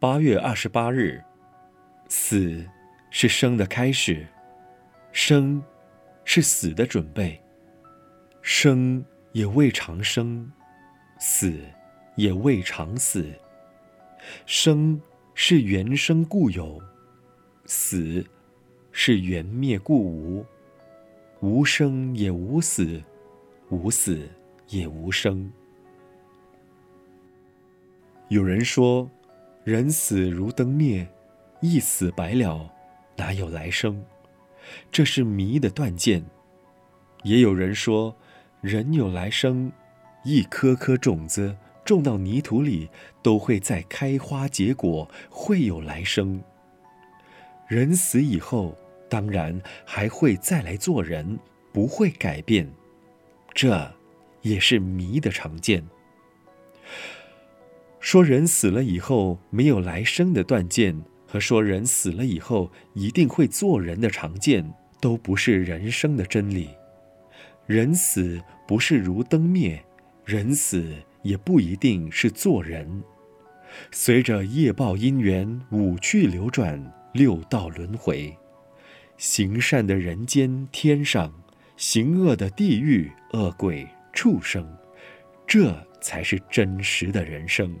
八月二十八日，死是生的开始，生是死的准备，生也未尝生，死也未尝死。生是缘生故有，死是缘灭故无。无生也无死，无死也无生。有人说，人死如灯灭，一死百了，哪有来生？这是迷的断见。也有人说，人有来生，一颗颗种子种到泥土里，都会再开花结果，会有来生。人死以后，当然还会再来做人，不会改变。这也是迷的常见。说人死了以后没有来生的断见，和说人死了以后一定会做人的常见，都不是人生的真理。人死不是如灯灭，人死也不一定是做人。随着业报因缘五趣流转，六道轮回，行善的人间天上，行恶的地狱恶鬼畜生，这才是真实的人生。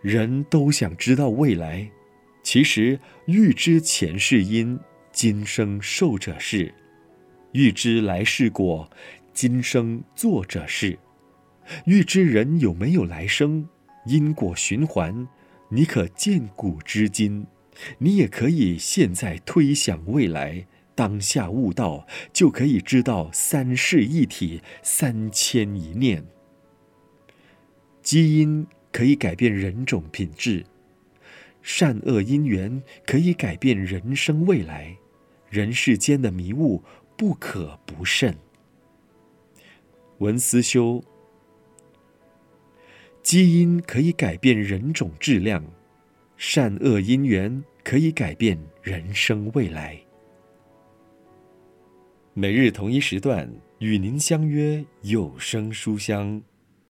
人都想知道未来，其实欲知前世因，今生受者是；欲知来世果，今生做者是。欲知人有没有来生，因果循环，你可见古知今，你也可以现在推想未来，当下悟道，就可以知道三世一体，三千一念，基因。可以改变人种品质，善恶因缘可以改变人生未来，人世间的迷雾不可不慎。文思修，基因可以改变人种质量，善恶因缘可以改变人生未来。每日同一时段与您相约有声书香。